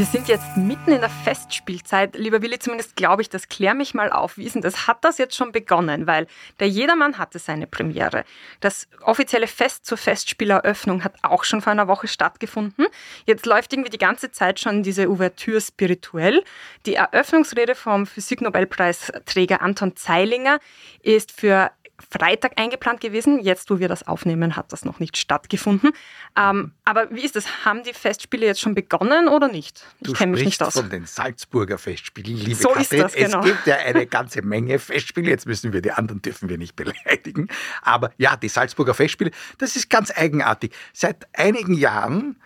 Wir sind jetzt mitten in der Festspielzeit. Lieber Willi, zumindest glaube ich das. Klär mich mal auf. Wie ist denn das? Hat das jetzt schon begonnen? Weil der Jedermann hatte seine Premiere. Das offizielle Fest zur Festspieleröffnung hat auch schon vor einer Woche stattgefunden. Jetzt läuft irgendwie die ganze Zeit schon diese Ouvertüre spirituell. Die Eröffnungsrede vom Physiknobelpreisträger Anton Zeilinger ist für Freitag eingeplant gewesen. Jetzt, wo wir das aufnehmen, hat das noch nicht stattgefunden. Ähm, aber wie ist das? Haben die Festspiele jetzt schon begonnen oder nicht? Ich kenne mich nicht aus. von den Salzburger Festspielen, liebe so Katrin. Ist das, genau. Es gibt ja eine ganze Menge Festspiele. Jetzt müssen wir die anderen dürfen wir nicht beleidigen. Aber ja, die Salzburger Festspiele, das ist ganz eigenartig. Seit einigen Jahren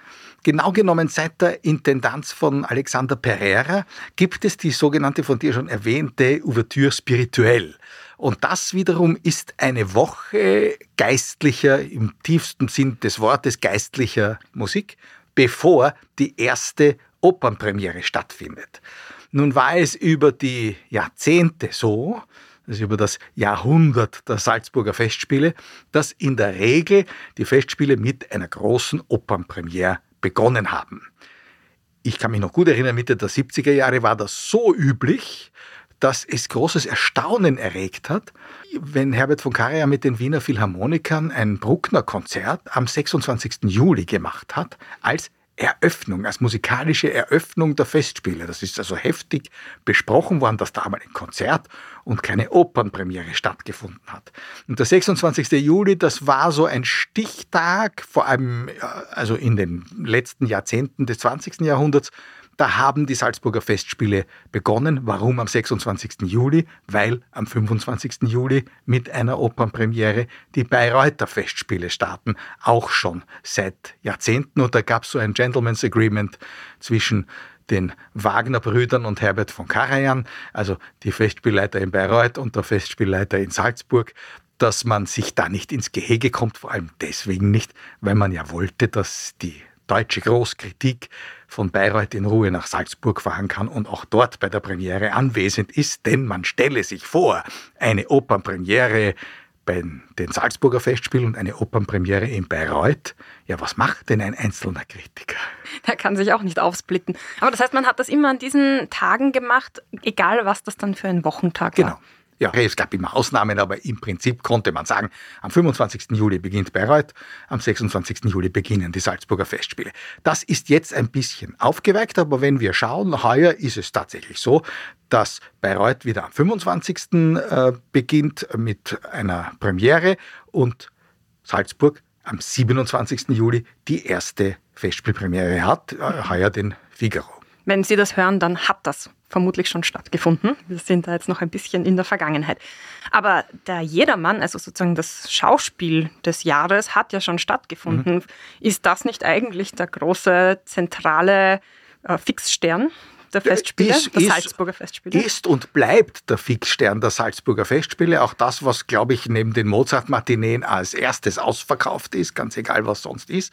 Genau genommen seit der Intendanz von Alexander Pereira gibt es die sogenannte von dir schon erwähnte Ouverture spirituelle. Und das wiederum ist eine Woche geistlicher, im tiefsten Sinn des Wortes geistlicher Musik, bevor die erste Opernpremiere stattfindet. Nun war es über die Jahrzehnte so, also über das Jahrhundert der Salzburger Festspiele, dass in der Regel die Festspiele mit einer großen Opernpremiere begonnen haben. Ich kann mich noch gut erinnern, Mitte der 70er Jahre war das so üblich, dass es großes Erstaunen erregt hat, wenn Herbert von Karajan mit den Wiener Philharmonikern ein Bruckner-Konzert am 26. Juli gemacht hat, als Eröffnung, als musikalische Eröffnung der Festspiele. Das ist also heftig besprochen worden, dass da einmal ein Konzert und keine Opernpremiere stattgefunden hat. Und der 26. Juli, das war so ein Stichtag, vor allem also in den letzten Jahrzehnten des 20. Jahrhunderts, da haben die Salzburger Festspiele begonnen. Warum am 26. Juli? Weil am 25. Juli mit einer Opernpremiere die Bayreuther Festspiele starten. Auch schon seit Jahrzehnten. Und da gab es so ein Gentleman's Agreement zwischen den Wagner-Brüdern und Herbert von Karajan, also die Festspielleiter in Bayreuth und der Festspielleiter in Salzburg, dass man sich da nicht ins Gehege kommt, vor allem deswegen nicht, weil man ja wollte, dass die deutsche Großkritik von Bayreuth in Ruhe nach Salzburg fahren kann und auch dort bei der Premiere anwesend ist, denn man stelle sich vor, eine Opernpremiere bei den Salzburger Festspielen und eine Opernpremiere in Bayreuth. Ja, was macht denn ein einzelner Kritiker? Der kann sich auch nicht aufsplitten. Aber das heißt, man hat das immer an diesen Tagen gemacht, egal was das dann für ein Wochentag genau. war. Genau. Ja, es gab immer Ausnahmen, aber im Prinzip konnte man sagen, am 25. Juli beginnt Bayreuth, am 26. Juli beginnen die Salzburger Festspiele. Das ist jetzt ein bisschen aufgeweicht, aber wenn wir schauen, heuer ist es tatsächlich so, dass Bayreuth wieder am 25. Äh, beginnt mit einer Premiere und Salzburg am 27. Juli die erste Festspielpremiere hat, äh, heuer den Figaro. Wenn Sie das hören, dann hat das vermutlich schon stattgefunden. Wir sind da jetzt noch ein bisschen in der Vergangenheit. Aber der Jedermann, also sozusagen das Schauspiel des Jahres, hat ja schon stattgefunden. Mhm. Ist das nicht eigentlich der große zentrale äh, Fixstern? der Festspiele, ist, der Salzburger Festspiele? Ist und bleibt der Fixstern der Salzburger Festspiele. Auch das, was, glaube ich, neben den Mozart-Matineen als erstes ausverkauft ist, ganz egal, was sonst ist.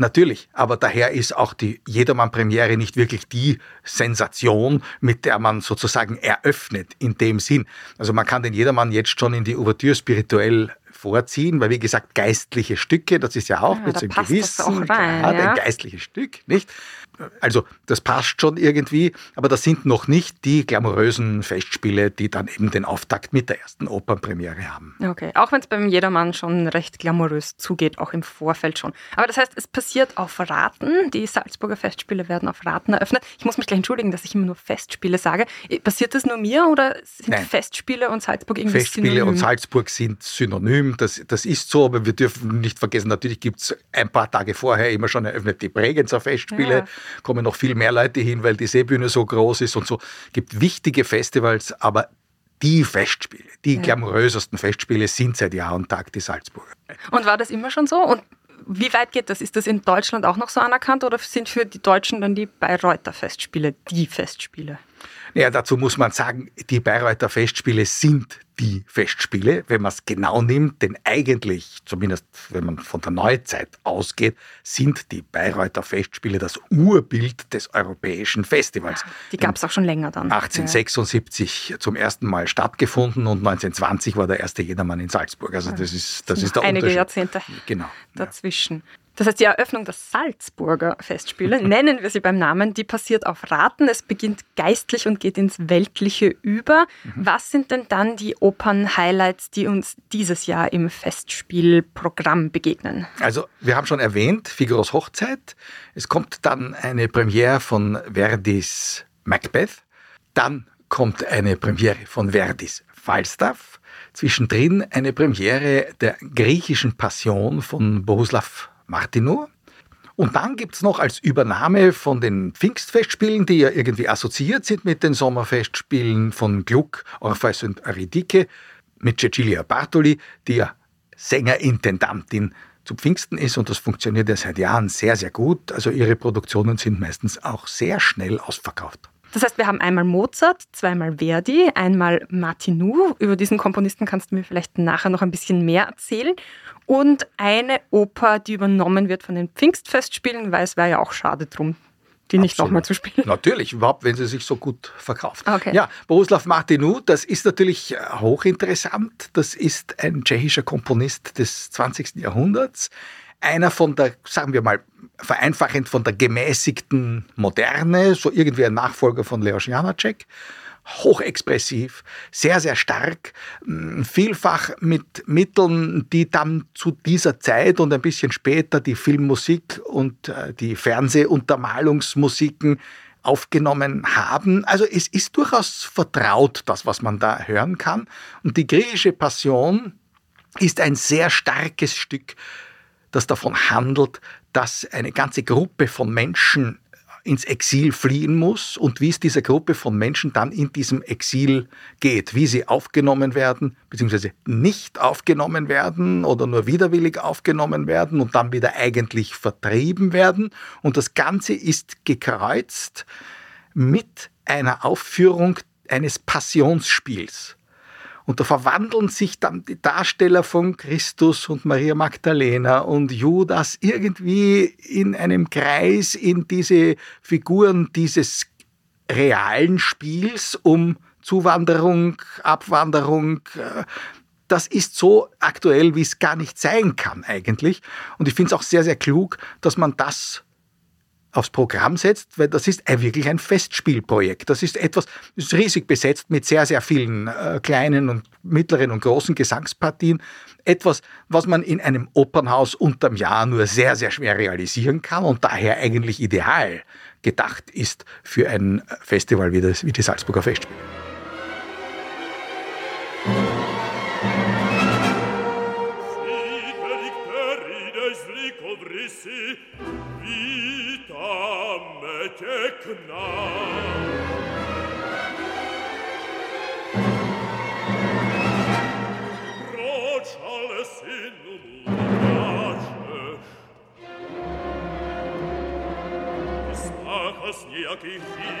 Natürlich, aber daher ist auch die Jedermann-Premiere nicht wirklich die Sensation, mit der man sozusagen eröffnet in dem Sinn. Also man kann den Jedermann jetzt schon in die Ouvertüre spirituell vorziehen, weil wie gesagt, geistliche Stücke, das ist ja auch ja, mit so einem gewissen Grad ja. ein geistliches Stück, nicht? Also das passt schon irgendwie, aber das sind noch nicht die glamourösen Festspiele, die dann eben den Auftakt mit der ersten Opernpremiere haben. Okay, auch wenn es beim Jedermann schon recht glamourös zugeht, auch im Vorfeld schon. Aber das heißt, es passiert auf Raten. Die Salzburger Festspiele werden auf Raten eröffnet. Ich muss mich gleich entschuldigen, dass ich immer nur Festspiele sage. Passiert das nur mir oder sind Nein. Festspiele und Salzburg irgendwie Festspiele synonym? und Salzburg sind synonym. Das, das ist so, aber wir dürfen nicht vergessen, natürlich gibt es ein paar Tage vorher immer schon eröffnet die Bregenzer Festspiele. Ja kommen noch viel mehr Leute hin, weil die Seebühne so groß ist und so. Es gibt wichtige Festivals, aber die Festspiele, die ja. glamourösesten Festspiele sind seit Jahr und Tag die Salzburger. Und war das immer schon so? Und wie weit geht das? Ist das in Deutschland auch noch so anerkannt oder sind für die Deutschen dann die Bayreuther Festspiele die Festspiele? Ja, dazu muss man sagen, die Bayreuther Festspiele sind die Festspiele, wenn man es genau nimmt, denn eigentlich, zumindest wenn man von der Neuzeit ausgeht, sind die Bayreuther Festspiele das Urbild des europäischen Festivals. Die gab es auch schon länger dann. 1876 ja. zum ersten Mal stattgefunden und 1920 war der erste Jedermann in Salzburg. Also das ist, das ist der Einige Jahrzehnte genau, dazwischen. Ja. Das heißt, die Eröffnung der Salzburger Festspiele, nennen wir sie beim Namen, die passiert auf Raten. Es beginnt geistlich und geht ins Weltliche über. Mhm. Was sind denn dann die Opern-Highlights, die uns dieses Jahr im Festspielprogramm begegnen? Also, wir haben schon erwähnt, Figaros Hochzeit. Es kommt dann eine Premiere von Verdis Macbeth. Dann kommt eine Premiere von Verdis Falstaff. Zwischendrin eine Premiere der griechischen Passion von Bohuslav Martino. Und dann gibt es noch als Übernahme von den Pfingstfestspielen, die ja irgendwie assoziiert sind mit den Sommerfestspielen von Gluck, Orpheus und Aridike, mit Cecilia Bartoli, die ja Sängerintendantin zu Pfingsten ist und das funktioniert ja seit Jahren sehr, sehr gut. Also ihre Produktionen sind meistens auch sehr schnell ausverkauft. Das heißt, wir haben einmal Mozart, zweimal Verdi, einmal Martinou. Über diesen Komponisten kannst du mir vielleicht nachher noch ein bisschen mehr erzählen. Und eine Oper, die übernommen wird von den Pfingstfestspielen, weil es wäre ja auch schade drum, die nicht nochmal zu spielen. Natürlich, überhaupt, wenn sie sich so gut verkauft. Okay. Ja, Bohuslav Martinou, das ist natürlich hochinteressant. Das ist ein tschechischer Komponist des 20. Jahrhunderts einer von der, sagen wir mal, vereinfachend von der gemäßigten Moderne, so irgendwie ein Nachfolger von Leos Janacek. Hochexpressiv, sehr, sehr stark, vielfach mit Mitteln, die dann zu dieser Zeit und ein bisschen später die Filmmusik und äh, die Fernsehuntermalungsmusiken aufgenommen haben. Also es ist durchaus vertraut, das, was man da hören kann. Und die griechische Passion ist ein sehr starkes Stück das davon handelt, dass eine ganze Gruppe von Menschen ins Exil fliehen muss und wie es dieser Gruppe von Menschen dann in diesem Exil geht, wie sie aufgenommen werden, beziehungsweise nicht aufgenommen werden oder nur widerwillig aufgenommen werden und dann wieder eigentlich vertrieben werden. Und das Ganze ist gekreuzt mit einer Aufführung eines Passionsspiels. Und da verwandeln sich dann die Darsteller von Christus und Maria Magdalena und Judas irgendwie in einem Kreis in diese Figuren dieses realen Spiels um Zuwanderung, Abwanderung. Das ist so aktuell, wie es gar nicht sein kann eigentlich. Und ich finde es auch sehr, sehr klug, dass man das aufs Programm setzt, weil das ist wirklich ein Festspielprojekt. Das ist etwas, das ist riesig besetzt mit sehr, sehr vielen äh, kleinen und mittleren und großen Gesangspartien. Etwas, was man in einem Opernhaus unterm Jahr nur sehr, sehr schwer realisieren kann und daher eigentlich ideal gedacht ist für ein Festival wie, das, wie die Salzburger Festspiele. Leute knall. Rociale sin umlace. Слахас ніякий фільм.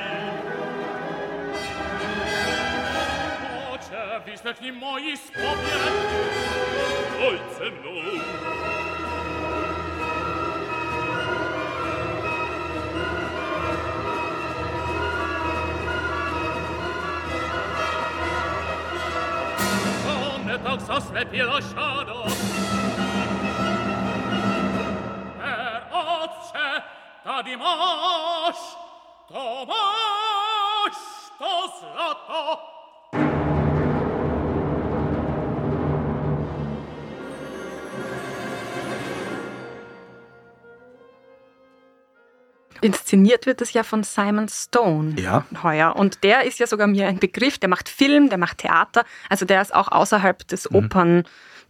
Оче, висохні мої споблять. Ой, це. dal sospetto lasciato per occe ta dimosh tomash to slato Inszeniert wird es ja von Simon Stone ja. heuer. Und der ist ja sogar mir ein Begriff, der macht Film, der macht Theater. Also der ist auch außerhalb des mhm.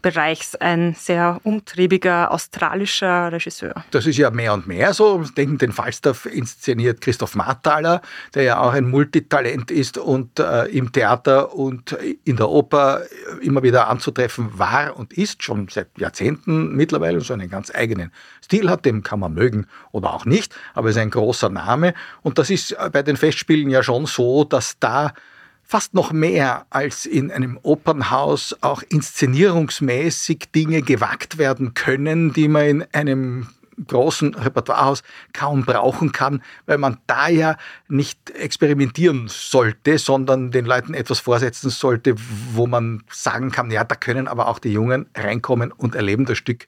Bereichs ein sehr umtriebiger australischer Regisseur. Das ist ja mehr und mehr so. Denken, den Falstaff inszeniert Christoph Marthaler, der ja auch ein Multitalent ist und äh, im Theater und in der Oper immer wieder anzutreffen war und ist, schon seit Jahrzehnten mittlerweile, so einen ganz eigenen Stil hat. Den kann man mögen oder auch nicht, aber ist ein großer Name. Und das ist bei den Festspielen ja schon so, dass da fast noch mehr als in einem Opernhaus auch inszenierungsmäßig Dinge gewagt werden können, die man in einem großen Repertoirehaus kaum brauchen kann, weil man da ja nicht experimentieren sollte, sondern den Leuten etwas vorsetzen sollte, wo man sagen kann, ja, da können aber auch die Jungen reinkommen und erleben das Stück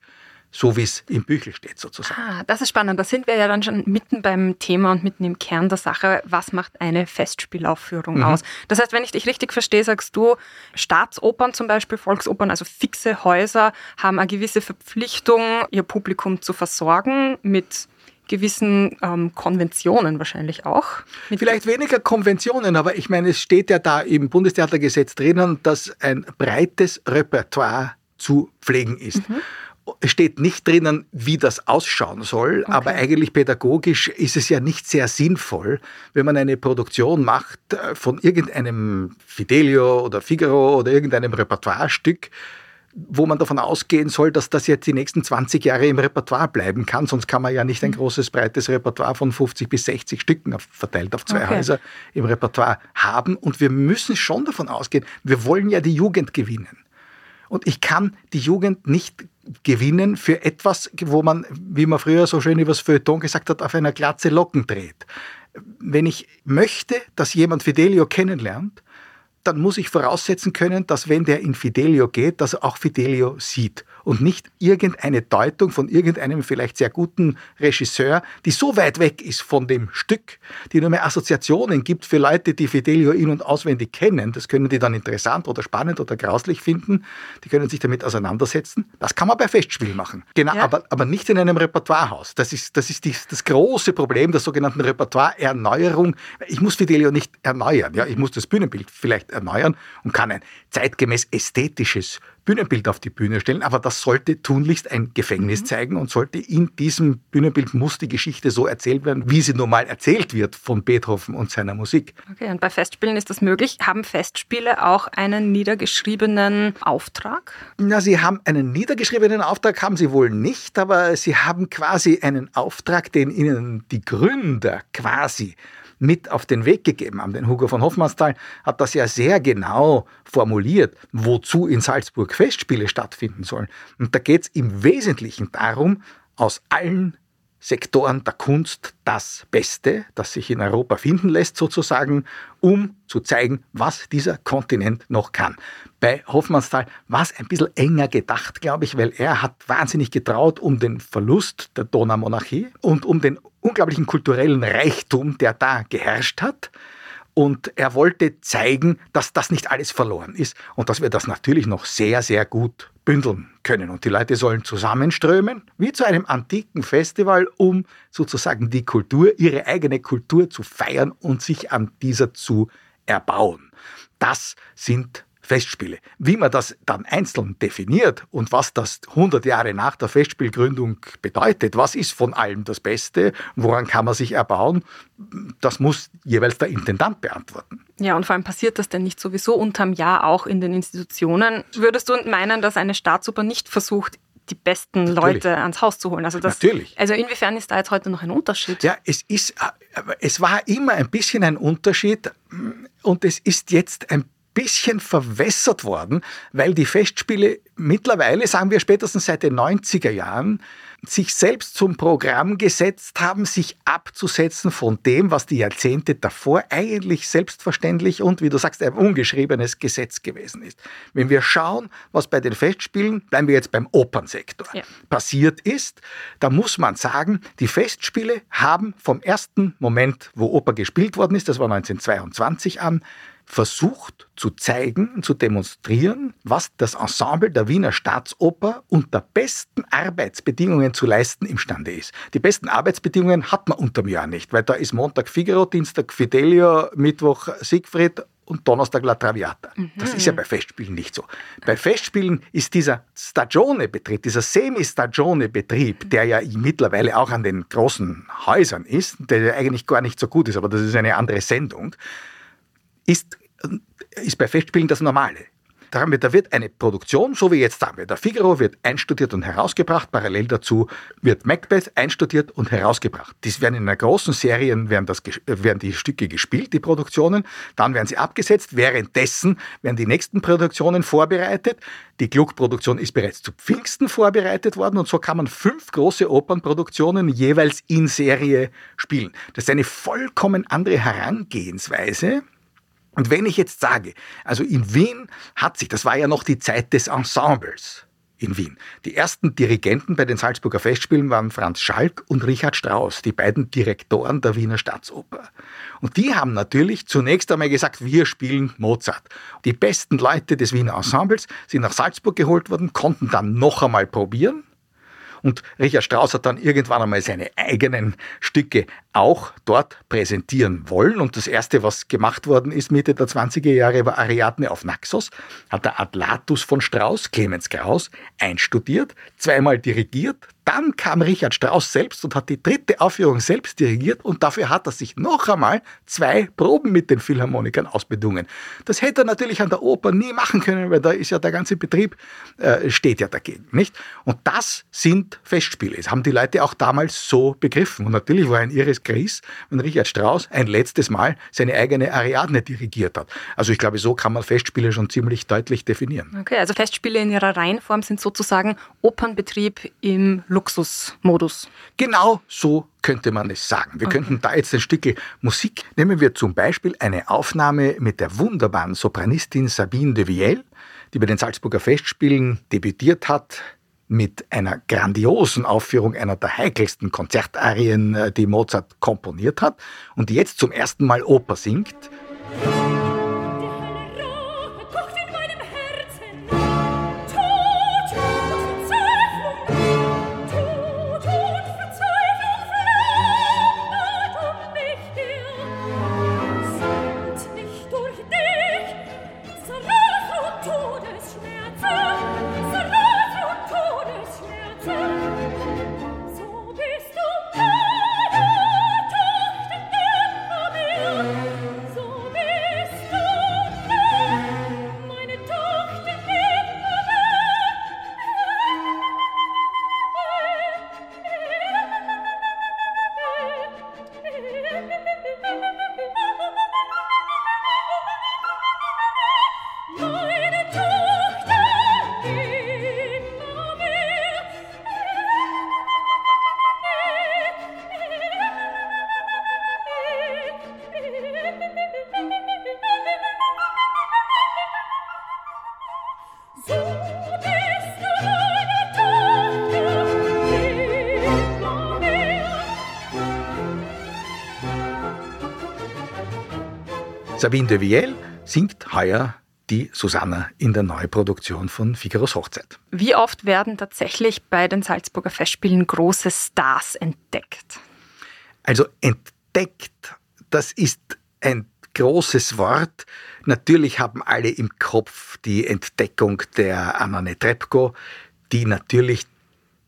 so wie es im Büchel steht sozusagen. Ah, das ist spannend. Da sind wir ja dann schon mitten beim Thema und mitten im Kern der Sache. Was macht eine Festspielaufführung mhm. aus? Das heißt, wenn ich dich richtig verstehe, sagst du, Staatsopern zum Beispiel, Volksopern, also fixe Häuser, haben eine gewisse Verpflichtung, ihr Publikum zu versorgen mit gewissen ähm, Konventionen wahrscheinlich auch. Vielleicht weniger Konventionen, aber ich meine, es steht ja da im Bundestheatergesetz drinnen, dass ein breites Repertoire zu pflegen ist. Mhm. Es steht nicht drinnen, wie das ausschauen soll, okay. aber eigentlich pädagogisch ist es ja nicht sehr sinnvoll, wenn man eine Produktion macht äh, von irgendeinem Fidelio oder Figaro oder irgendeinem Repertoirestück, wo man davon ausgehen soll, dass das jetzt die nächsten 20 Jahre im Repertoire bleiben kann. Sonst kann man ja nicht ein mhm. großes, breites Repertoire von 50 bis 60 Stücken verteilt auf zwei okay. Häuser im Repertoire haben. Und wir müssen schon davon ausgehen, wir wollen ja die Jugend gewinnen. Und ich kann die Jugend nicht gewinnen für etwas, wo man, wie man früher so schön über das Feuilleton gesagt hat, auf einer Glatze Locken dreht. Wenn ich möchte, dass jemand Fidelio kennenlernt, dann muss ich voraussetzen können, dass wenn der in Fidelio geht, dass er auch Fidelio sieht und nicht irgendeine Deutung von irgendeinem vielleicht sehr guten Regisseur, die so weit weg ist von dem Stück, die nur mehr Assoziationen gibt für Leute, die Fidelio in- und auswendig kennen. Das können die dann interessant oder spannend oder grauslich finden. Die können sich damit auseinandersetzen. Das kann man bei Festspielen machen. Genau, ja. aber, aber nicht in einem Repertoirehaus. Das ist, das ist die, das große Problem der sogenannten Repertoire-Erneuerung. Ich muss Fidelio nicht erneuern. Ja, ich muss das Bühnenbild vielleicht erneuern und kann ein zeitgemäß ästhetisches Bühnenbild auf die Bühne stellen, aber das sollte tunlichst ein Gefängnis mhm. zeigen und sollte in diesem Bühnenbild muss die Geschichte so erzählt werden, wie sie normal erzählt wird von Beethoven und seiner Musik. Okay, und bei Festspielen ist das möglich. Haben Festspiele auch einen niedergeschriebenen Auftrag? Na, sie haben einen niedergeschriebenen Auftrag, haben sie wohl nicht, aber sie haben quasi einen Auftrag, den ihnen die Gründer quasi mit auf den Weg gegeben haben. Denn Hugo von Hofmannsthal hat das ja sehr genau formuliert, wozu in Salzburg Festspiele stattfinden sollen. Und da geht es im Wesentlichen darum, aus allen Sektoren der Kunst das Beste, das sich in Europa finden lässt, sozusagen, um zu zeigen, was dieser Kontinent noch kann. Bei Hoffmannsthal war es ein bisschen enger gedacht, glaube ich, weil er hat wahnsinnig getraut um den Verlust der Donaumonarchie und um den unglaublichen kulturellen Reichtum, der da geherrscht hat. Und er wollte zeigen, dass das nicht alles verloren ist und dass wir das natürlich noch sehr, sehr gut bündeln können. Und die Leute sollen zusammenströmen, wie zu einem antiken Festival, um sozusagen die Kultur, ihre eigene Kultur zu feiern und sich an dieser zu erbauen. Das sind Festspiele. Wie man das dann einzeln definiert und was das 100 Jahre nach der Festspielgründung bedeutet, was ist von allem das Beste, woran kann man sich erbauen, das muss jeweils der Intendant beantworten. Ja, und vor allem passiert das denn nicht sowieso unterm Jahr auch in den Institutionen? Würdest du meinen, dass eine Staatsoper nicht versucht, die besten Natürlich. Leute ans Haus zu holen. Also das, Natürlich. Also inwiefern ist da jetzt heute noch ein Unterschied? Ja, es ist, es war immer ein bisschen ein Unterschied und es ist jetzt ein bisschen verwässert worden, weil die Festspiele mittlerweile, sagen wir spätestens seit den 90er Jahren, sich selbst zum Programm gesetzt haben, sich abzusetzen von dem, was die Jahrzehnte davor eigentlich selbstverständlich und, wie du sagst, ein ungeschriebenes Gesetz gewesen ist. Wenn wir schauen, was bei den Festspielen, bleiben wir jetzt beim Opernsektor, ja. passiert ist, da muss man sagen, die Festspiele haben vom ersten Moment, wo Oper gespielt worden ist, das war 1922 an, versucht zu zeigen zu demonstrieren, was das Ensemble der Wiener Staatsoper unter besten Arbeitsbedingungen zu leisten imstande ist. Die besten Arbeitsbedingungen hat man unterm Jahr nicht, weil da ist Montag Figaro, Dienstag Fidelio, Mittwoch Siegfried und Donnerstag La Traviata. Das ist ja bei Festspielen nicht so. Bei Festspielen ist dieser Stagione-Betrieb, dieser Semi-Stagione-Betrieb, der ja mittlerweile auch an den großen Häusern ist, der ja eigentlich gar nicht so gut ist, aber das ist eine andere Sendung, ist, ist bei Festspielen das Normale. Da, haben wir, da wird eine Produktion, so wie jetzt wir, der Figaro wird einstudiert und herausgebracht, parallel dazu wird Macbeth einstudiert und herausgebracht. Dies werden in einer großen Serie werden, das, werden die Stücke gespielt, die Produktionen, dann werden sie abgesetzt, währenddessen werden die nächsten Produktionen vorbereitet. Die Gluck-Produktion ist bereits zu Pfingsten vorbereitet worden und so kann man fünf große Opernproduktionen jeweils in Serie spielen. Das ist eine vollkommen andere Herangehensweise und wenn ich jetzt sage, also in Wien hat sich, das war ja noch die Zeit des Ensembles in Wien. Die ersten Dirigenten bei den Salzburger Festspielen waren Franz Schalk und Richard Strauss, die beiden Direktoren der Wiener Staatsoper. Und die haben natürlich zunächst einmal gesagt, wir spielen Mozart. Die besten Leute des Wiener Ensembles sind nach Salzburg geholt worden, konnten dann noch einmal probieren und Richard Strauss hat dann irgendwann einmal seine eigenen Stücke auch dort präsentieren wollen. Und das erste, was gemacht worden ist Mitte der 20er Jahre, war Ariadne auf Naxos. Hat der Atlatus von Strauss, Clemens Kraus, einstudiert, zweimal dirigiert, dann kam Richard Strauss selbst und hat die dritte Aufführung selbst dirigiert und dafür hat er sich noch einmal zwei Proben mit den Philharmonikern ausbedungen. Das hätte er natürlich an der Oper nie machen können, weil da ist ja der ganze Betrieb, äh, steht ja dagegen, nicht? Und das sind Festspiele. Das haben die Leute auch damals so begriffen. Und natürlich war ein irres Gris, wenn Richard Strauss ein letztes Mal seine eigene Ariadne dirigiert hat. Also ich glaube, so kann man Festspiele schon ziemlich deutlich definieren. Okay, also Festspiele in ihrer Reihenform sind sozusagen Opernbetrieb im. Luxusmodus. Genau so könnte man es sagen. Wir okay. könnten da jetzt ein Stück Musik, nehmen wir zum Beispiel eine Aufnahme mit der wunderbaren Sopranistin Sabine de Viel, die bei den Salzburger Festspielen debütiert hat mit einer grandiosen Aufführung einer der heikelsten Konzertarien, äh, die Mozart komponiert hat und die jetzt zum ersten Mal Oper singt. Sabine de Viel singt heuer die Susanna in der Neuproduktion von Figaros Hochzeit. Wie oft werden tatsächlich bei den Salzburger Festspielen große Stars entdeckt? Also entdeckt, das ist ein großes Wort. Natürlich haben alle im Kopf die Entdeckung der Anna Netrebko, die natürlich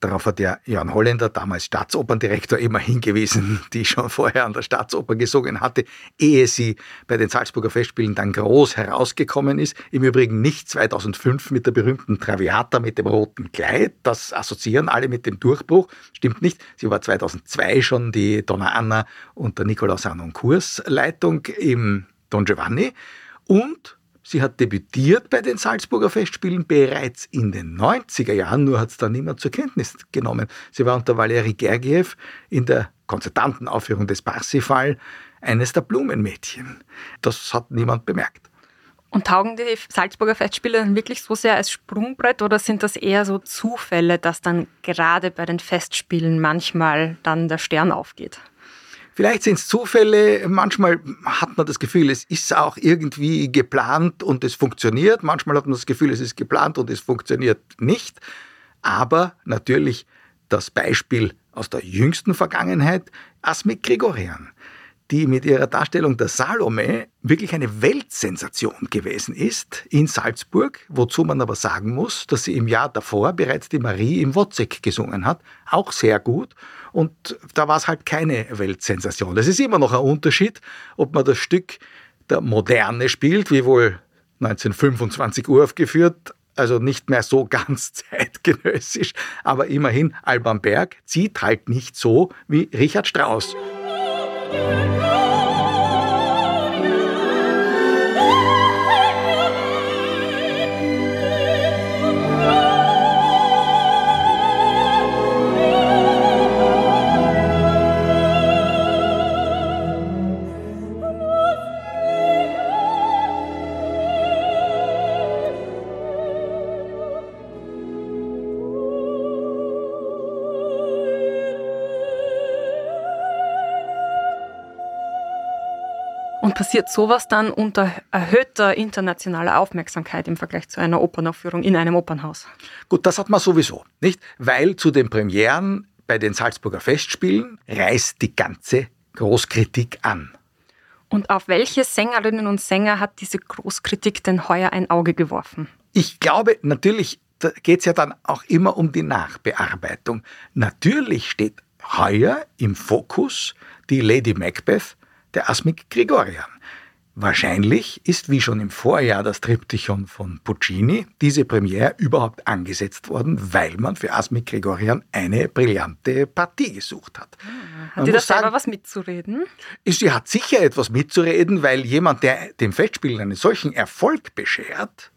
Darauf hat ja Jan Holländer, damals Staatsoperndirektor, immer hingewiesen, die schon vorher an der Staatsoper gesungen hatte, ehe sie bei den Salzburger Festspielen dann groß herausgekommen ist. Im Übrigen nicht 2005 mit der berühmten Traviata mit dem roten Kleid. Das assoziieren alle mit dem Durchbruch. Stimmt nicht. Sie war 2002 schon die Donna Anna unter Nikolaus Kurs Leitung im Don Giovanni. Und Sie hat debütiert bei den Salzburger Festspielen bereits in den 90er Jahren, nur hat es dann niemand zur Kenntnis genommen. Sie war unter Valery Gergiev in der Konzertantenaufführung des Parsifal eines der Blumenmädchen. Das hat niemand bemerkt. Und taugen die Salzburger Festspiele dann wirklich so sehr als Sprungbrett oder sind das eher so Zufälle, dass dann gerade bei den Festspielen manchmal dann der Stern aufgeht? Vielleicht sind es Zufälle, manchmal hat man das Gefühl, es ist auch irgendwie geplant und es funktioniert, manchmal hat man das Gefühl, es ist geplant und es funktioniert nicht. Aber natürlich das Beispiel aus der jüngsten Vergangenheit, Asmik Gregorian die mit ihrer Darstellung der Salome wirklich eine Weltsensation gewesen ist in Salzburg, wozu man aber sagen muss, dass sie im Jahr davor bereits die Marie im Wozzeck gesungen hat, auch sehr gut. Und da war es halt keine Weltsensation. Es ist immer noch ein Unterschied, ob man das Stück der Moderne spielt, wie wohl 1925 uraufgeführt, also nicht mehr so ganz zeitgenössisch, aber immerhin Alban Berg zieht halt nicht so wie Richard Strauss. Und passiert sowas dann unter erhöhter internationaler Aufmerksamkeit im Vergleich zu einer Opernaufführung in einem Opernhaus? Gut, das hat man sowieso, nicht? Weil zu den Premieren bei den Salzburger Festspielen reißt die ganze Großkritik an. Und auf welche Sängerinnen und Sänger hat diese Großkritik denn heuer ein Auge geworfen? Ich glaube, natürlich geht es ja dann auch immer um die Nachbearbeitung. Natürlich steht heuer im Fokus die Lady Macbeth der Asmik Grigorian. Wahrscheinlich ist, wie schon im Vorjahr, das Triptychon von Puccini, diese Premiere überhaupt angesetzt worden, weil man für Asmik Grigorian eine brillante Partie gesucht hat. Ah, hat sie da selber was mitzureden? Sie hat sicher etwas mitzureden, weil jemand, der dem Festspielen einen solchen Erfolg beschert,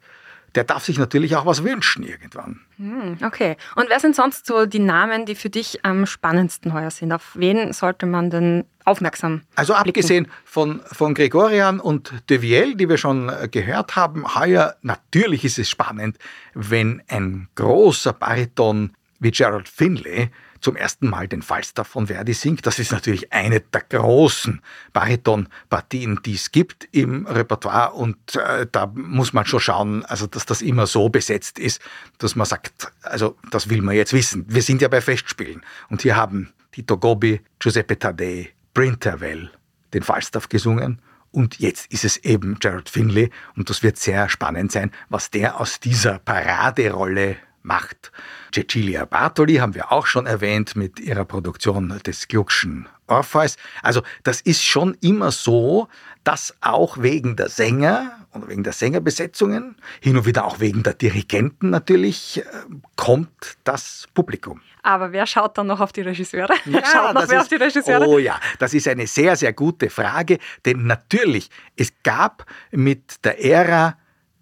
der darf sich natürlich auch was wünschen irgendwann. Hm, okay. Und wer sind sonst so die Namen, die für dich am spannendsten heuer sind? Auf wen sollte man denn aufmerksam Also blicken? abgesehen von, von Gregorian und de Viel, die wir schon äh, gehört haben, heuer natürlich ist es spannend, wenn ein großer Bariton wie Gerald Finlay zum ersten Mal den Falstaff von Verdi singt. Das ist natürlich eine der großen Baritonpartien, die es gibt im Repertoire und äh, da muss man schon schauen, also dass das immer so besetzt ist, dass man sagt, also das will man jetzt wissen. Wir sind ja bei Festspielen und hier haben Tito Gobi, Giuseppe Taddei, Brintervell den Falstaff gesungen und jetzt ist es eben Gerald Finlay und das wird sehr spannend sein, was der aus dieser Paraderolle macht. Cecilia Bartoli haben wir auch schon erwähnt mit ihrer Produktion des Gluckschen Orpheus. Also das ist schon immer so, dass auch wegen der Sänger und wegen der Sängerbesetzungen, hin und wieder auch wegen der Dirigenten natürlich, äh, kommt das Publikum. Aber wer schaut dann noch auf die Regisseure? Ja, schaut noch wer ist, auf die Regisseure? Oh ja, das ist eine sehr, sehr gute Frage, denn natürlich, es gab mit der Ära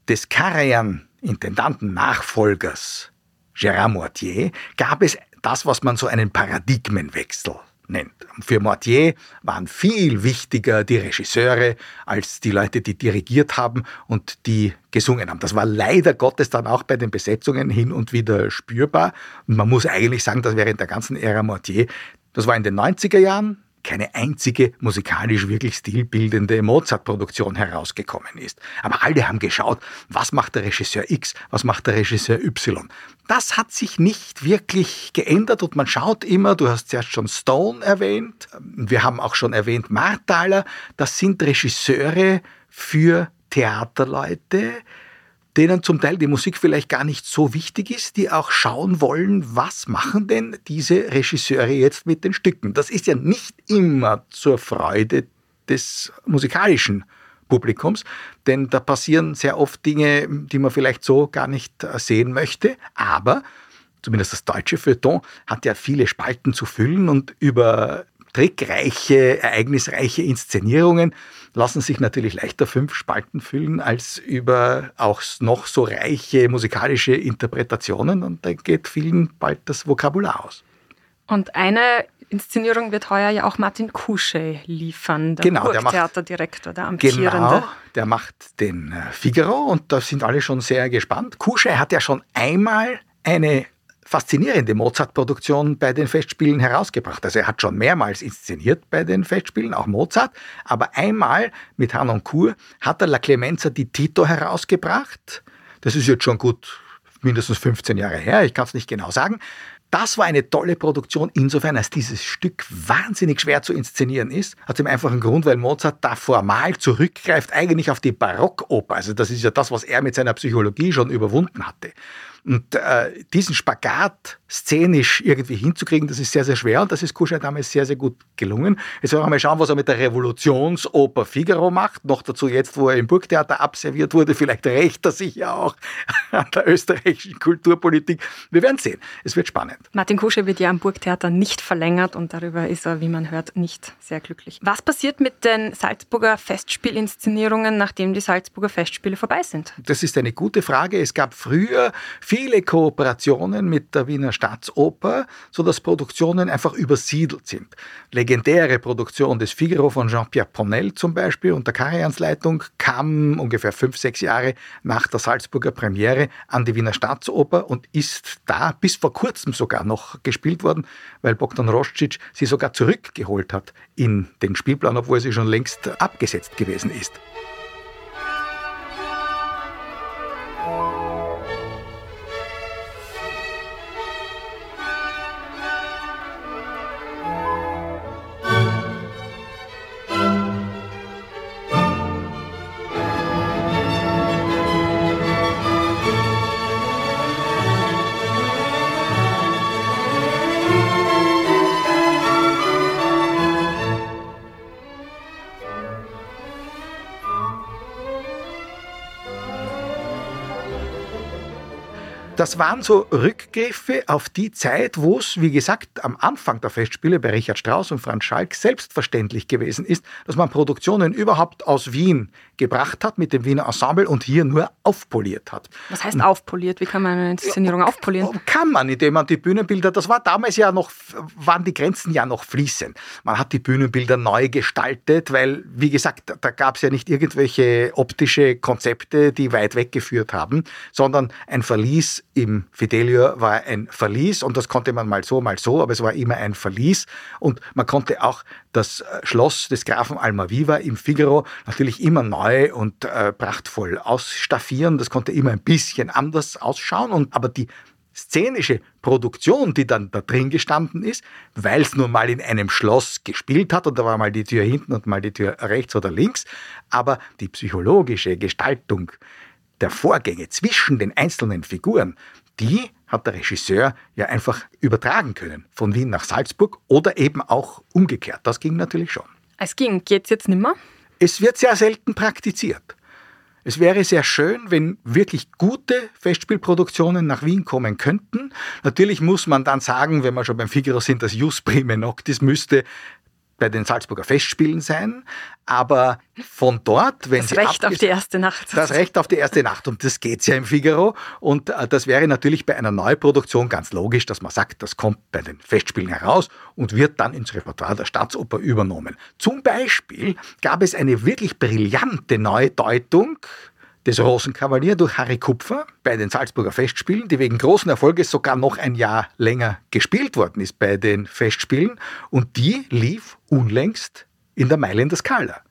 des Karajan-Intendanten-Nachfolgers Gérard Mortier gab es das, was man so einen Paradigmenwechsel nennt. Für Mortier waren viel wichtiger die Regisseure als die Leute, die dirigiert haben und die gesungen haben. Das war leider Gottes dann auch bei den Besetzungen hin und wieder spürbar. Und man muss eigentlich sagen, dass während der ganzen Ära Mortier, das war in den 90er Jahren, keine einzige musikalisch wirklich stilbildende Mozart-Produktion herausgekommen ist. Aber alle haben geschaut, was macht der Regisseur X, was macht der Regisseur Y. Das hat sich nicht wirklich geändert und man schaut immer, du hast zuerst schon Stone erwähnt, wir haben auch schon erwähnt Marthaler, das sind Regisseure für Theaterleute, denen zum Teil die Musik vielleicht gar nicht so wichtig ist, die auch schauen wollen, was machen denn diese Regisseure jetzt mit den Stücken. Das ist ja nicht immer zur Freude des musikalischen Publikums, denn da passieren sehr oft Dinge, die man vielleicht so gar nicht sehen möchte, aber zumindest das deutsche Feuilleton hat ja viele Spalten zu füllen und über trickreiche, ereignisreiche Inszenierungen lassen sich natürlich leichter fünf Spalten füllen als über auch noch so reiche musikalische Interpretationen und da geht vielen bald das Vokabular aus. Und eine Inszenierung wird heuer ja auch Martin Kuschey liefern, der Genau, der macht- der amtierende. Genau, der macht den äh, Figaro und da sind alle schon sehr gespannt. Kuschei hat ja schon einmal eine faszinierende Mozart-Produktion bei den Festspielen herausgebracht. Also er hat schon mehrmals inszeniert bei den Festspielen, auch Mozart, aber einmal mit Hanon Kur hat er La Clemenza di Tito herausgebracht. Das ist jetzt schon gut mindestens 15 Jahre her, ich kann es nicht genau sagen. Das war eine tolle Produktion, insofern, als dieses Stück wahnsinnig schwer zu inszenieren ist. Aus dem einfachen Grund, weil Mozart da formal zurückgreift, eigentlich auf die Barockoper. Also das ist ja das, was er mit seiner Psychologie schon überwunden hatte. Und äh, diesen Spagat szenisch irgendwie hinzukriegen, das ist sehr, sehr schwer und das ist Kuschel damals sehr, sehr gut gelungen. Jetzt wollen wir mal schauen, was er mit der Revolutionsoper Figaro macht. Noch dazu jetzt, wo er im Burgtheater abserviert wurde, vielleicht rächt er sich ja auch an der österreichischen Kulturpolitik. Wir werden sehen. Es wird spannend. Martin Kuschel wird ja am Burgtheater nicht verlängert und darüber ist er, wie man hört, nicht sehr glücklich. Was passiert mit den Salzburger Festspielinszenierungen, nachdem die Salzburger Festspiele vorbei sind? Das ist eine gute Frage. Es gab früher viele Kooperationen mit der Wiener Staatsoper, sodass Produktionen einfach übersiedelt sind. Legendäre Produktion des Figaro von Jean-Pierre Ponel zum Beispiel unter Karajans Leitung kam ungefähr fünf, sechs Jahre nach der Salzburger Premiere an die Wiener Staatsoper und ist da bis vor kurzem sogar noch gespielt worden, weil Bogdan Roscic sie sogar zurückgeholt hat in den Spielplan, obwohl sie schon längst abgesetzt gewesen ist. Das waren so Rückgriffe auf die Zeit, wo es, wie gesagt, am Anfang der Festspiele bei Richard Strauss und Franz Schalk selbstverständlich gewesen ist, dass man Produktionen überhaupt aus Wien gebracht hat mit dem Wiener Ensemble und hier nur aufpoliert hat. Was heißt aufpoliert? Wie kann man eine Inszenierung ja, aufpolieren? Kann man, indem man die Bühnenbilder, das war damals ja noch, waren die Grenzen ja noch fließend. Man hat die Bühnenbilder neu gestaltet, weil, wie gesagt, da gab es ja nicht irgendwelche optische Konzepte, die weit weggeführt haben, sondern ein Verlies im Fidelio war ein Verlies und das konnte man mal so, mal so, aber es war immer ein Verlies und man konnte auch das äh, Schloss des Grafen Almaviva im Figaro natürlich immer neu und äh, prachtvoll ausstaffieren. Das konnte immer ein bisschen anders ausschauen und aber die szenische Produktion, die dann da drin gestanden ist, weil es nun mal in einem Schloss gespielt hat und da war mal die Tür hinten und mal die Tür rechts oder links, aber die psychologische Gestaltung der Vorgänge zwischen den einzelnen Figuren, die hat der Regisseur ja einfach übertragen können. Von Wien nach Salzburg oder eben auch umgekehrt. Das ging natürlich schon. Es ging. Geht es jetzt nimmer? Es wird sehr selten praktiziert. Es wäre sehr schön, wenn wirklich gute Festspielproduktionen nach Wien kommen könnten. Natürlich muss man dann sagen, wenn wir schon beim Figaro sind, das Jus Prime Noctis müsste bei den Salzburger Festspielen sein, aber von dort, wenn das Sie Recht auf die erste Nacht. Das Recht auf die erste Nacht und das geht's ja im Figaro und äh, das wäre natürlich bei einer Neuproduktion ganz logisch, dass man sagt, das kommt bei den Festspielen heraus und wird dann ins Repertoire der Staatsoper übernommen. Zum Beispiel gab es eine wirklich brillante Neudeutung des Rosenkavalier durch Harry Kupfer bei den Salzburger Festspielen, die wegen großen Erfolges sogar noch ein Jahr länger gespielt worden ist bei den Festspielen und die lief unlängst in der Meile in der Skala.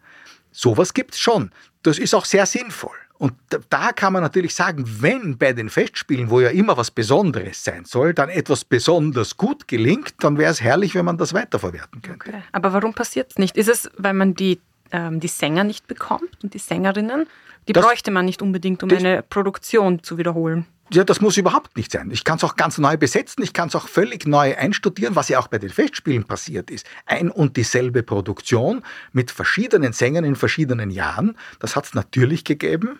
Sowas gibt's schon. Das ist auch sehr sinnvoll. Und da kann man natürlich sagen, wenn bei den Festspielen, wo ja immer was Besonderes sein soll, dann etwas besonders gut gelingt, dann wäre es herrlich, wenn man das weiterverwerten könnte. Okay. Aber warum passiert es nicht? Ist es, weil man die, ähm, die Sänger nicht bekommt und die Sängerinnen? Die das, bräuchte man nicht unbedingt, um das, eine Produktion zu wiederholen. Ja, das muss überhaupt nicht sein. Ich kann es auch ganz neu besetzen, ich kann es auch völlig neu einstudieren, was ja auch bei den Festspielen passiert ist. Ein und dieselbe Produktion mit verschiedenen Sängern in verschiedenen Jahren, das hat es natürlich gegeben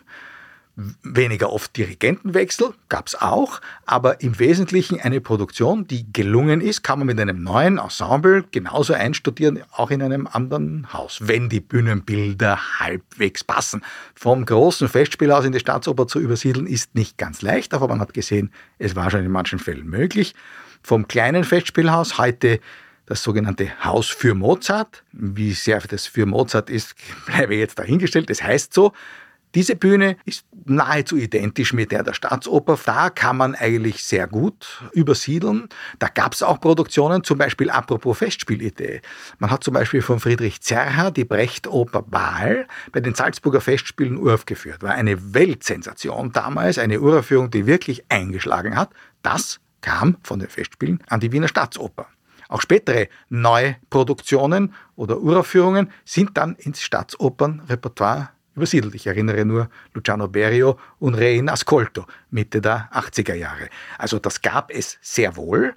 weniger oft Dirigentenwechsel, gab es auch, aber im Wesentlichen eine Produktion, die gelungen ist, kann man mit einem neuen Ensemble genauso einstudieren, auch in einem anderen Haus, wenn die Bühnenbilder halbwegs passen. Vom großen Festspielhaus in die Staatsoper zu übersiedeln ist nicht ganz leicht, aber man hat gesehen, es war schon in manchen Fällen möglich. Vom kleinen Festspielhaus heute das sogenannte Haus für Mozart. Wie sehr das für Mozart ist, bleibe jetzt dahingestellt. Das heißt so, diese Bühne ist nahezu identisch mit der der Staatsoper. Da kann man eigentlich sehr gut übersiedeln. Da gab es auch Produktionen, zum Beispiel apropos Festspielidee. Man hat zum Beispiel von Friedrich Zerha die Brechtoper Baal bei den Salzburger Festspielen uraufgeführt. War eine Weltsensation damals, eine Uraufführung, die wirklich eingeschlagen hat. Das kam von den Festspielen an die Wiener Staatsoper. Auch spätere Neuproduktionen oder Uraufführungen sind dann ins Staatsopernrepertoire übersiedelt. Ich erinnere nur Luciano Berio und Re in Ascolto, Mitte der 80er Jahre. Also das gab es sehr wohl.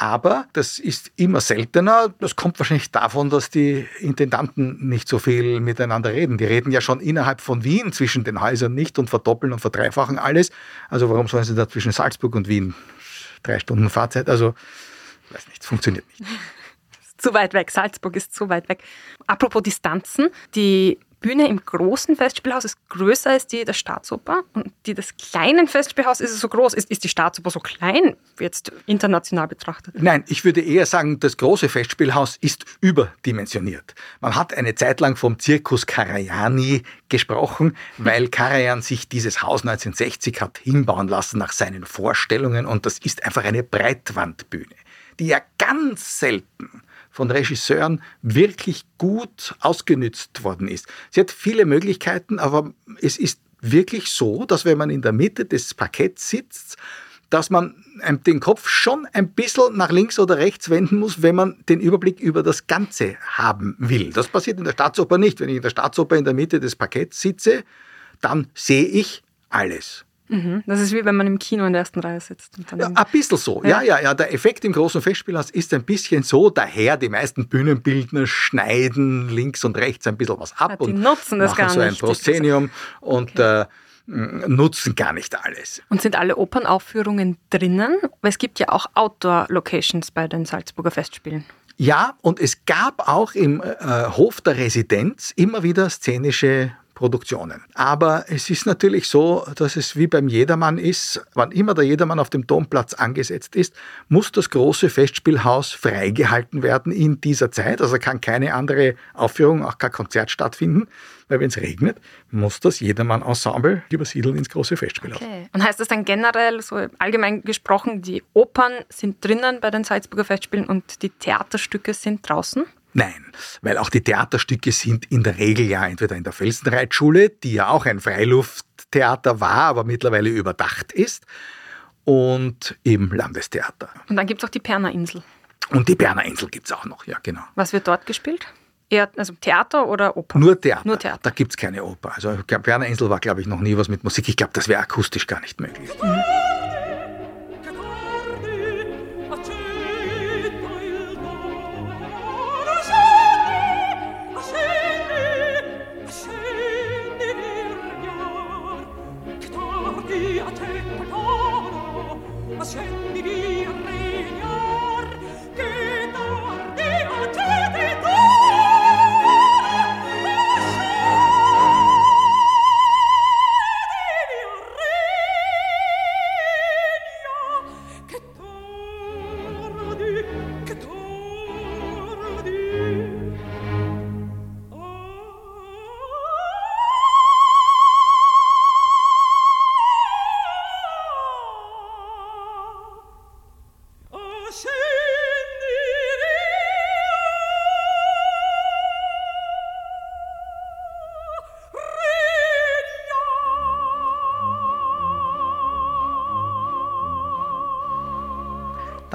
Aber das ist immer seltener. Das kommt wahrscheinlich davon, dass die Intendanten nicht so viel miteinander reden. Die reden ja schon innerhalb von Wien zwischen den Häusern nicht und verdoppeln und verdreifachen alles. Also warum sollen sie da zwischen Salzburg und Wien drei Stunden Fahrzeit? Also, weiß nicht, funktioniert nicht. Zu weit weg. Salzburg ist zu weit weg. Apropos Distanzen, die Bühne im großen Festspielhaus ist größer als die der Staatsoper und die des kleinen Festspielhauses ist so groß. Ist, ist die Staatsoper so klein, jetzt international betrachtet? Nein, ich würde eher sagen, das große Festspielhaus ist überdimensioniert. Man hat eine Zeit lang vom Zirkus Karajani gesprochen, weil Karajan sich dieses Haus 1960 hat hinbauen lassen nach seinen Vorstellungen und das ist einfach eine Breitwandbühne, die ja ganz selten von Regisseuren wirklich gut ausgenützt worden ist. Sie hat viele Möglichkeiten, aber es ist wirklich so, dass wenn man in der Mitte des Parketts sitzt, dass man den Kopf schon ein bisschen nach links oder rechts wenden muss, wenn man den Überblick über das Ganze haben will. Das passiert in der Staatsoper nicht. Wenn ich in der Staatsoper in der Mitte des Parketts sitze, dann sehe ich alles. Mhm. Das ist wie wenn man im Kino in der ersten Reihe sitzt. ja, ein bisschen so. Ja. ja, ja, ja. Der Effekt im großen Festspielhaus ist ein bisschen so. Daher die meisten Bühnenbildner schneiden links und rechts ein bisschen was ab ja, und nutzen das machen gar so ein. Proszenium und okay. äh, nutzen gar nicht alles. Und sind alle Opernaufführungen drinnen? Weil es gibt ja auch Outdoor-Locations bei den Salzburger Festspielen. Ja, und es gab auch im äh, Hof der Residenz immer wieder szenische Produktionen. Aber es ist natürlich so, dass es wie beim Jedermann ist, wann immer der Jedermann auf dem Domplatz angesetzt ist, muss das große Festspielhaus freigehalten werden in dieser Zeit. Also kann keine andere Aufführung, auch kein Konzert stattfinden, weil wenn es regnet, muss das Jedermann-Ensemble übersiedeln ins große Festspielhaus. Okay. Und heißt das dann generell, so allgemein gesprochen, die Opern sind drinnen bei den Salzburger Festspielen und die Theaterstücke sind draußen? Nein, weil auch die Theaterstücke sind in der Regel ja entweder in der Felsenreitschule, die ja auch ein Freilufttheater war, aber mittlerweile überdacht ist, und im Landestheater. Und dann gibt es auch die Perner Insel. Und die Berner Insel gibt es auch noch, ja, genau. Was wird dort gespielt? Eher, also Theater oder Oper? Nur Theater. Nur Theater. Da gibt es keine Oper. Also Berner Insel war, glaube ich, noch nie was mit Musik. Ich glaube, das wäre akustisch gar nicht möglich. Mhm.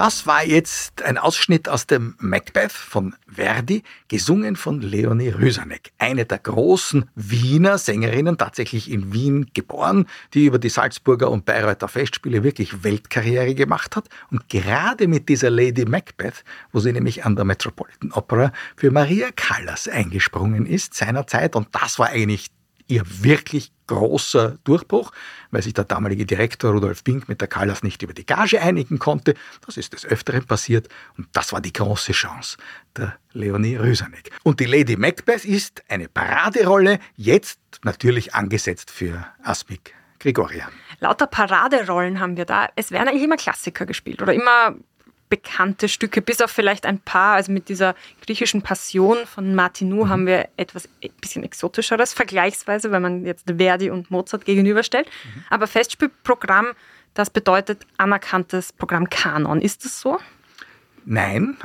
Das war jetzt ein Ausschnitt aus dem Macbeth von Verdi, gesungen von Leonie Rüsanek, eine der großen Wiener Sängerinnen, tatsächlich in Wien geboren, die über die Salzburger und Bayreuther Festspiele wirklich Weltkarriere gemacht hat. Und gerade mit dieser Lady Macbeth, wo sie nämlich an der Metropolitan Opera für Maria Callas eingesprungen ist seinerzeit, und das war eigentlich ihr wirklich großer Durchbruch, weil sich der damalige Direktor Rudolf Pink mit der Callas nicht über die Gage einigen konnte. Das ist des Öfteren passiert und das war die große Chance der Leonie Rüsanek. Und die Lady Macbeth ist eine Paraderolle, jetzt natürlich angesetzt für Asmik Grigorian. Lauter Paraderollen haben wir da. Es werden eigentlich immer Klassiker gespielt oder immer bekannte Stücke, bis auf vielleicht ein paar. Also mit dieser griechischen Passion von Martinou mhm. haben wir etwas ein bisschen exotischeres, vergleichsweise, wenn man jetzt Verdi und Mozart gegenüberstellt. Mhm. Aber Festspielprogramm, das bedeutet anerkanntes Programm Kanon. Ist das so? Nein,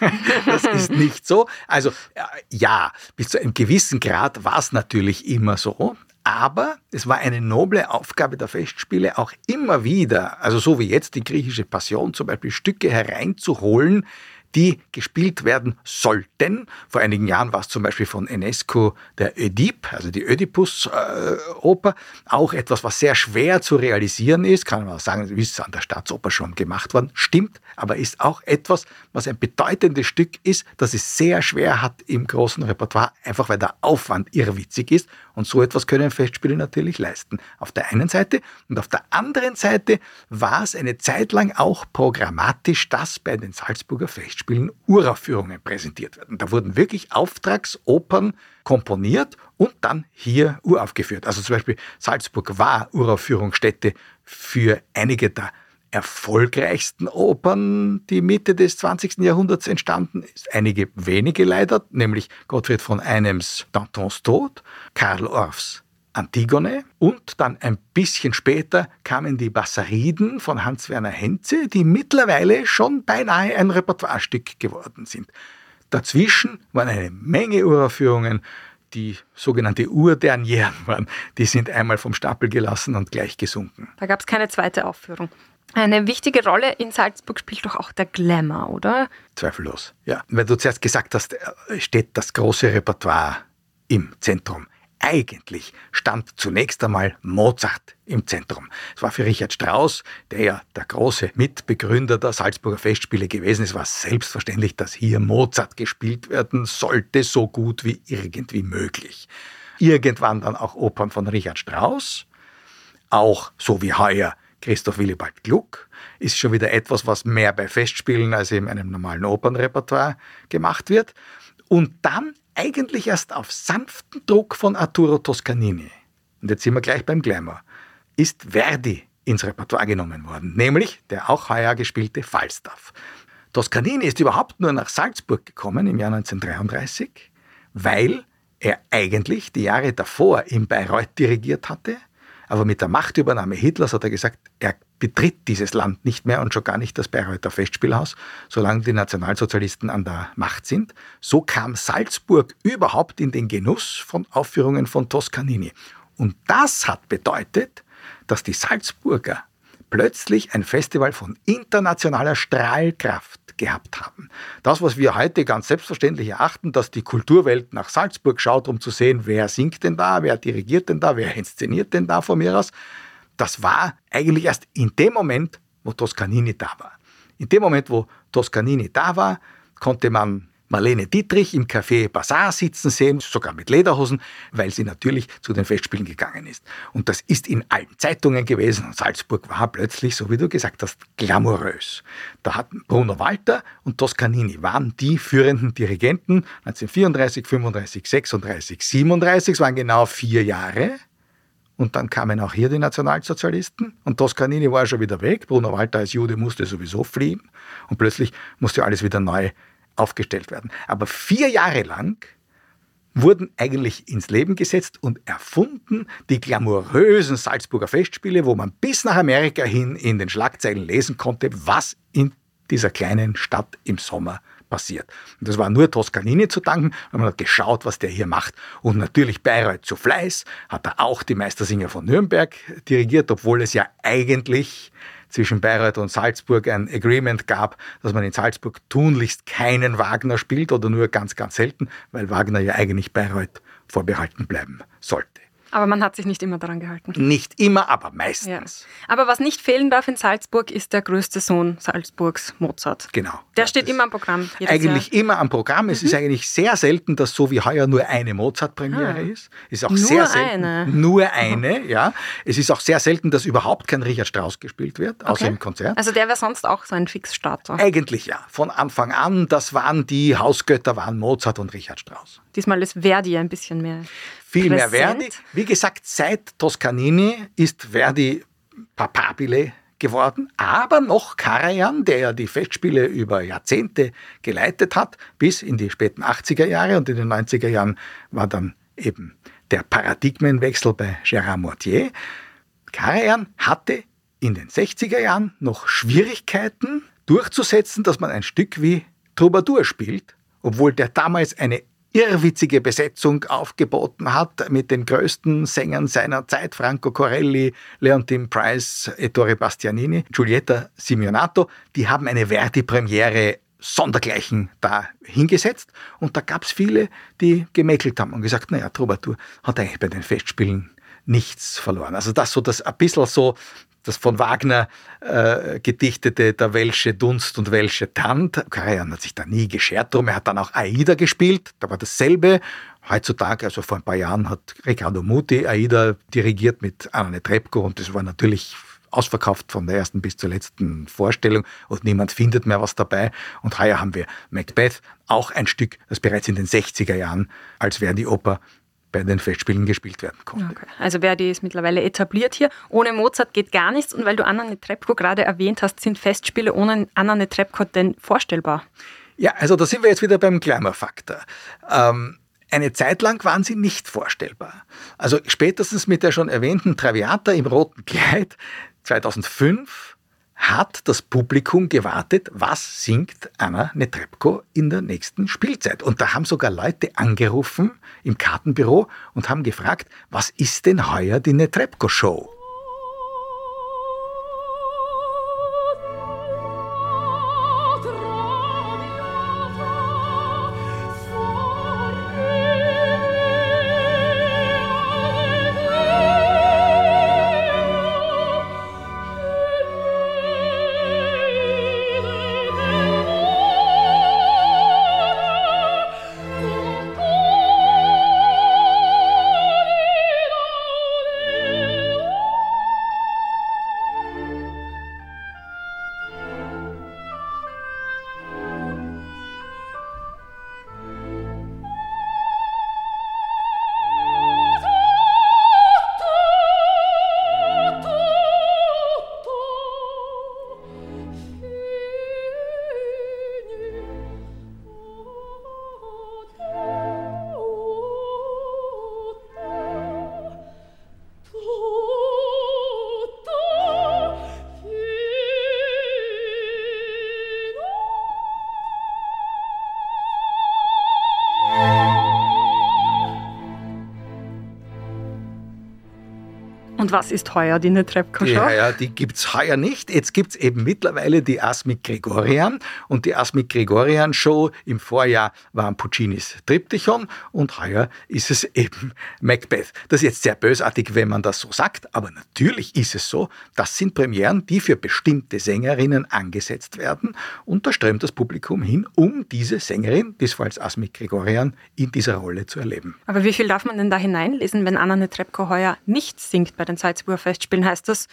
das ist nicht so. Also ja, bis zu einem gewissen Grad war es natürlich immer so. Aber es war eine noble Aufgabe der Festspiele, auch immer wieder, also so wie jetzt die griechische Passion zum Beispiel, Stücke hereinzuholen, die gespielt werden sollten. Vor einigen Jahren war es zum Beispiel von Enesco der Oedipe, also die Oedipus-Oper, auch etwas, was sehr schwer zu realisieren ist. Kann man auch sagen, es an der Staatsoper schon gemacht worden. Stimmt, aber ist auch etwas, was ein bedeutendes Stück ist, das es sehr schwer hat im großen Repertoire, einfach weil der Aufwand irrwitzig ist. Und so etwas können Festspiele natürlich leisten. Auf der einen Seite und auf der anderen Seite war es eine Zeit lang auch programmatisch, dass bei den Salzburger Festspielen Festspielen Uraufführungen präsentiert werden. Da wurden wirklich Auftragsopern komponiert und dann hier uraufgeführt. Also zum Beispiel Salzburg war Uraufführungsstätte für einige der erfolgreichsten Opern, die Mitte des 20. Jahrhunderts entstanden ist. Einige wenige leider, nämlich Gottfried von Einems Dantons Tod, Karl Orffs Antigone und dann ein bisschen später kamen die Bassariden von Hans-Werner Henze, die mittlerweile schon beinahe ein Repertoirestück geworden sind. Dazwischen waren eine Menge Uraufführungen, die sogenannte Urdernieren waren. Die sind einmal vom Stapel gelassen und gleich gesunken. Da gab es keine zweite Aufführung. Eine wichtige Rolle in Salzburg spielt doch auch der Glamour, oder? Zweifellos, ja. Weil du zuerst gesagt hast, äh, steht das große Repertoire im Zentrum eigentlich stand zunächst einmal Mozart im Zentrum. Es war für Richard Strauss, der ja der große Mitbegründer der Salzburger Festspiele gewesen ist, war selbstverständlich, dass hier Mozart gespielt werden sollte, so gut wie irgendwie möglich. Irgendwann dann auch Opern von Richard Strauss, auch so wie heuer Christoph Willibald Gluck, ist schon wieder etwas, was mehr bei Festspielen als in einem normalen Opernrepertoire gemacht wird. Und dann eigentlich erst auf sanften Druck von Arturo Toscanini, und jetzt sind wir gleich beim Glamour, ist Verdi ins Repertoire genommen worden, nämlich der auch heuer gespielte Falstaff. Toscanini ist überhaupt nur nach Salzburg gekommen im Jahr 1933, weil er eigentlich die Jahre davor in Bayreuth dirigiert hatte, aber mit der Machtübernahme Hitlers hat er gesagt, er betritt dieses Land nicht mehr und schon gar nicht das Bayreuther Festspielhaus, solange die Nationalsozialisten an der Macht sind. So kam Salzburg überhaupt in den Genuss von Aufführungen von Toscanini. Und das hat bedeutet, dass die Salzburger plötzlich ein Festival von internationaler Strahlkraft gehabt haben. Das, was wir heute ganz selbstverständlich erachten, dass die Kulturwelt nach Salzburg schaut, um zu sehen, wer singt denn da, wer dirigiert denn da, wer inszeniert denn da von mir aus, das war eigentlich erst in dem Moment, wo Toscanini da war. In dem Moment, wo Toscanini da war, konnte man Marlene Dietrich im Café Bazaar sitzen sehen, sogar mit Lederhosen, weil sie natürlich zu den Festspielen gegangen ist. Und das ist in allen Zeitungen gewesen. Und Salzburg war plötzlich, so wie du gesagt hast, glamourös. Da hatten Bruno Walter und Toscanini waren die führenden Dirigenten 1934, 35, 36, 37. Es waren genau vier Jahre. Und dann kamen auch hier die Nationalsozialisten und Toscanini war schon wieder weg. Bruno Walter als Jude musste sowieso fliehen und plötzlich musste alles wieder neu aufgestellt werden. Aber vier Jahre lang wurden eigentlich ins Leben gesetzt und erfunden die glamourösen Salzburger Festspiele, wo man bis nach Amerika hin in den Schlagzeilen lesen konnte, was in dieser kleinen Stadt im Sommer passiert. Und das war nur Toscanini zu danken, weil man hat geschaut, was der hier macht. Und natürlich Bayreuth zu Fleiß hat er auch die Meistersinger von Nürnberg dirigiert, obwohl es ja eigentlich zwischen Bayreuth und Salzburg ein Agreement gab, dass man in Salzburg tunlichst keinen Wagner spielt oder nur ganz, ganz selten, weil Wagner ja eigentlich Bayreuth vorbehalten bleiben sollte. Aber man hat sich nicht immer daran gehalten. Nicht immer, aber meistens. Ja. Aber was nicht fehlen darf in Salzburg, ist der größte Sohn Salzburgs, Mozart. Genau. Der ja, steht immer am Programm. Eigentlich Jahr. immer am Programm. Es mhm. ist eigentlich sehr selten, dass so wie heuer nur eine Mozart-Premiere ah. ist. Es ist auch nur sehr selten. Eine. Nur eine, ja. Es ist auch sehr selten, dass überhaupt kein Richard Strauss gespielt wird, außer okay. im Konzert. Also der wäre sonst auch so ein Fixstarter. Eigentlich ja. Von Anfang an, das waren die Hausgötter, waren Mozart und Richard Strauss. Diesmal ist Verdi ein bisschen mehr viel mehr Verdi. Wie gesagt, seit Toscanini ist Verdi papabile geworden, aber noch Karajan, der ja die Festspiele über Jahrzehnte geleitet hat, bis in die späten 80er Jahre und in den 90er Jahren war dann eben der Paradigmenwechsel bei Gérard Mortier. Karajan hatte in den 60er Jahren noch Schwierigkeiten durchzusetzen, dass man ein Stück wie Troubadour spielt, obwohl der damals eine irrwitzige Besetzung aufgeboten hat mit den größten Sängern seiner Zeit, Franco Corelli, Leontin Price, Ettore Bastianini, Giulietta Simeonato. Die haben eine Verdi-Premiere sondergleichen da hingesetzt und da gab es viele, die gemäkelt haben und gesagt, naja, Troubadour hat eigentlich bei den Festspielen nichts verloren. Also das so das ein bisschen so das von Wagner äh, gedichtete Der Welsche Dunst und Welsche Tand. Karajan hat sich da nie geschert drum. Er hat dann auch Aida gespielt, da war dasselbe. Heutzutage, also vor ein paar Jahren, hat Riccardo Muti Aida dirigiert mit Anne Trepko und das war natürlich ausverkauft von der ersten bis zur letzten Vorstellung und niemand findet mehr was dabei. Und heuer haben wir Macbeth, auch ein Stück, das bereits in den 60er Jahren als Verdi-Oper bei den Festspielen gespielt werden konnte. Okay. Also Verdi ist mittlerweile etabliert hier. Ohne Mozart geht gar nichts. Und weil du Anna Netrebko gerade erwähnt hast, sind Festspiele ohne Anna Netrebko denn vorstellbar? Ja, also da sind wir jetzt wieder beim Glamour-Faktor. Ähm, eine Zeit lang waren sie nicht vorstellbar. Also spätestens mit der schon erwähnten Traviata im roten Kleid 2005 hat das Publikum gewartet, was singt Anna Netrebko in der nächsten Spielzeit. Und da haben sogar Leute angerufen im Kartenbüro und haben gefragt, was ist denn heuer die Netrebko-Show? Und was ist heuer die Netrebko-Show? Ja, ja, die gibt es heuer nicht. Jetzt gibt es eben mittlerweile die Asmik Gregorian. Und die Asmik Gregorian Show im Vorjahr waren Puccinis Triptychon und heuer ist es eben Macbeth. Das ist jetzt sehr bösartig, wenn man das so sagt, aber natürlich ist es so. Das sind Premieren, die für bestimmte Sängerinnen angesetzt werden. Und da strömt das Publikum hin, um diese Sängerin, diesfalls Asmik Gregorian, in dieser Rolle zu erleben. Aber wie viel darf man denn da hineinlesen, wenn Anna Netrebko heuer nicht singt bei den Salzburger Festspielen, heißt das,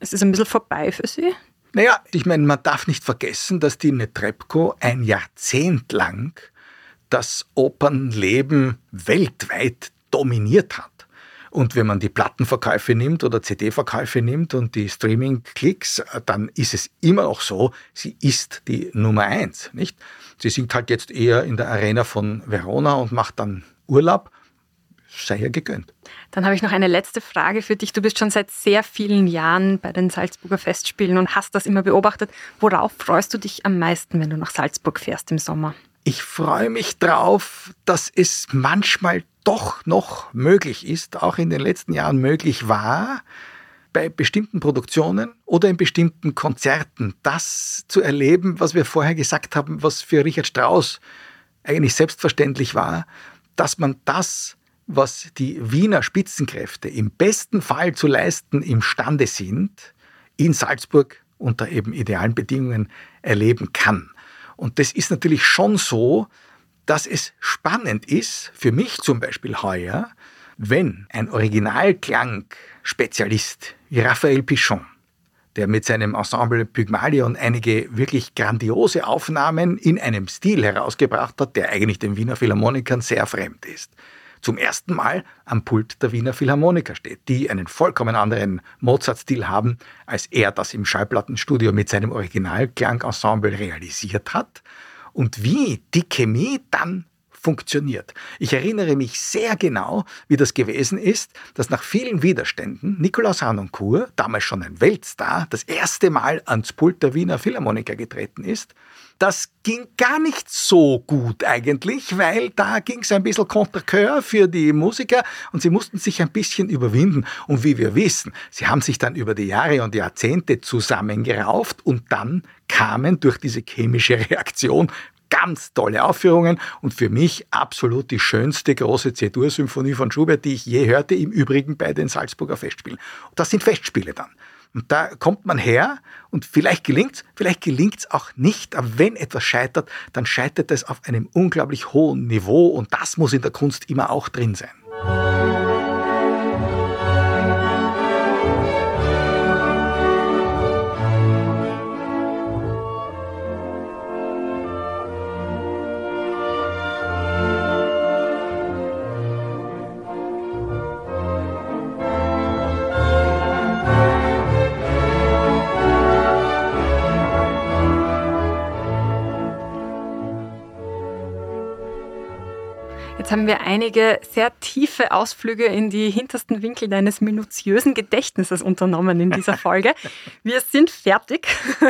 es ist ein bisschen vorbei für Sie? Naja, ich meine, man darf nicht vergessen, dass die Netrebko ein Jahrzehnt lang das Opernleben weltweit dominiert hat. Und wenn man die Plattenverkäufe nimmt oder CD-Verkäufe nimmt und die Streaming-Klicks, dann ist es immer noch so, sie ist die Nummer eins, nicht? Sie singt halt jetzt eher in der Arena von Verona und macht dann Urlaub sei ihr gegönnt. Dann habe ich noch eine letzte Frage für dich. Du bist schon seit sehr vielen Jahren bei den Salzburger Festspielen und hast das immer beobachtet. Worauf freust du dich am meisten, wenn du nach Salzburg fährst im Sommer? Ich freue mich drauf, dass es manchmal doch noch möglich ist, auch in den letzten Jahren möglich war, bei bestimmten Produktionen oder in bestimmten Konzerten das zu erleben, was wir vorher gesagt haben, was für Richard Strauss eigentlich selbstverständlich war, dass man das was die Wiener Spitzenkräfte im besten Fall zu leisten imstande sind, in Salzburg unter eben idealen Bedingungen erleben kann. Und das ist natürlich schon so, dass es spannend ist, für mich zum Beispiel heuer, wenn ein Originalklang-Spezialist wie Raphael Pichon, der mit seinem Ensemble Pygmalion einige wirklich grandiose Aufnahmen in einem Stil herausgebracht hat, der eigentlich den Wiener Philharmonikern sehr fremd ist, zum ersten Mal am Pult der Wiener Philharmoniker steht, die einen vollkommen anderen Mozart-Stil haben, als er das im Schallplattenstudio mit seinem Originalklangensemble realisiert hat. Und wie die Chemie dann funktioniert. Ich erinnere mich sehr genau, wie das gewesen ist, dass nach vielen Widerständen Nikolaus Harnoncourt, damals schon ein Weltstar, das erste Mal ans Pult der Wiener Philharmoniker getreten ist. Das ging gar nicht so gut eigentlich, weil da ging es ein bisschen contre coeur für die Musiker und sie mussten sich ein bisschen überwinden. Und wie wir wissen, sie haben sich dann über die Jahre und Jahrzehnte zusammengerauft und dann kamen durch diese chemische Reaktion ganz tolle Aufführungen und für mich absolut die schönste große C-Dur-Symphonie von Schubert, die ich je hörte, im Übrigen bei den Salzburger Festspielen. Das sind Festspiele dann. Und da kommt man her und vielleicht gelingt's, vielleicht gelingt's auch nicht. Aber wenn etwas scheitert, dann scheitert es auf einem unglaublich hohen Niveau und das muss in der Kunst immer auch drin sein. Einige sehr tiefe Ausflüge in die hintersten Winkel deines minutiösen Gedächtnisses unternommen in dieser Folge. Wir sind fertig.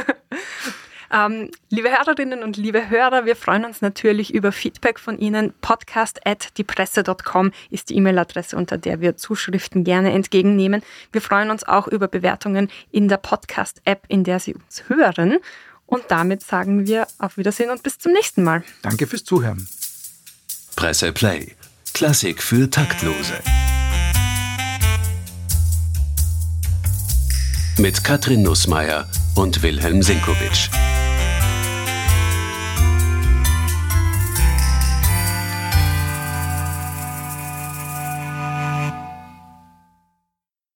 Ähm, liebe Hörerinnen und liebe Hörer, wir freuen uns natürlich über Feedback von Ihnen. Podcast at diepresse.com ist die E-Mail-Adresse, unter der wir Zuschriften gerne entgegennehmen. Wir freuen uns auch über Bewertungen in der Podcast-App, in der Sie uns hören. Und damit sagen wir auf Wiedersehen und bis zum nächsten Mal. Danke fürs Zuhören. Presse Play. Klassik für Taktlose. Mit Katrin Nussmeier und Wilhelm Sinkowitsch.